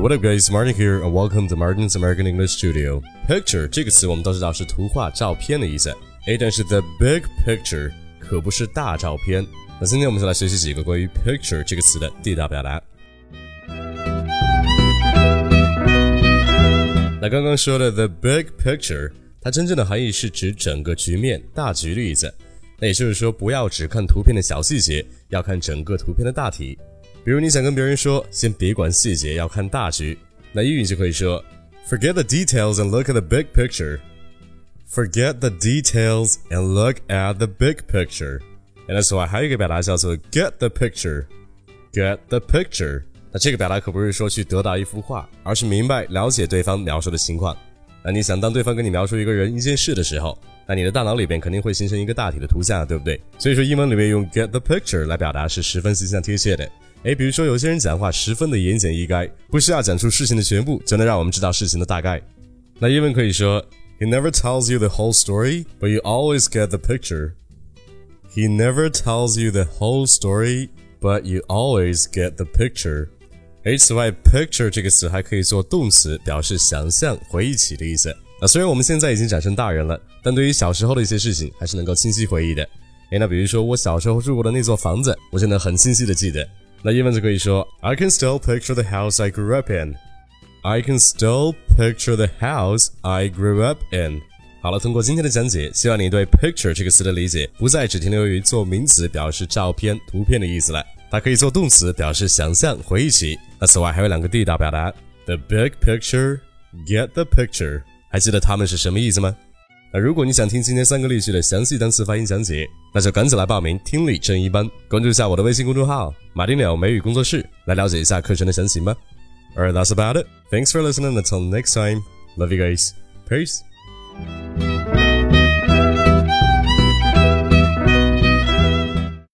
What up, guys? Martin here, and welcome to Martin's American English Studio. Picture 这个词我们都知道是图画、照片的意思，诶，但是 the big picture 可不是大照片。那今天我们就来学习几个关于 picture 这个词的地道表达。那刚刚说的 the big picture，它真正的含义是指整个局面、大局的意思。那也就是说，不要只看图片的小细节，要看整个图片的大体。比如你想跟别人说，先别管细节，要看大局。那英语就可以说，Forget the details and look at the big picture. Forget the details and look at the big picture. 那此外还有一个表达叫做 get the picture. Get the picture. 那这个表达可不是说去得到一幅画，而是明白了解对方描述的情况。那你想当对方跟你描述一个人、一件事的时候，那你的大脑里边肯定会形成一个大体的图像，对不对？所以说英文里面用 get the picture 来表达是十分形象贴切的。诶，比如说有些人讲话十分的言简意赅，不需要讲出事情的全部，就能让我们知道事情的大概。那英文可以说，He never tells you the whole story, but you always get the picture. He never tells you the whole story, but you always get the picture. 诶，此外，picture 这个词还可以做动词，表示想象、回忆起的意思。那虽然我们现在已经长成大人了，但对于小时候的一些事情，还是能够清晰回忆的。诶，那比如说我小时候住过的那座房子，我就能很清晰的记得。那英文就可以说，I can still picture the house I grew up in. I can still picture the house I grew up in. 好了，通过今天的讲解，希望你对 picture 这个词的理解不再只停留于做名词表示照片、图片的意思了。它可以做动词表示想象、回忆起。那此外还有两个地道表达：the big picture, get the picture。还记得它们是什么意思吗？那如果你想听今天三个例句的详细单词发音讲解，那就赶紧来报名听力正一班，关注一下我的微信公众号“马丁鸟美语工作室”，来了解一下课程的详情吧。Alright, that's about it. Thanks for listening. Until next time, love you guys. Peace.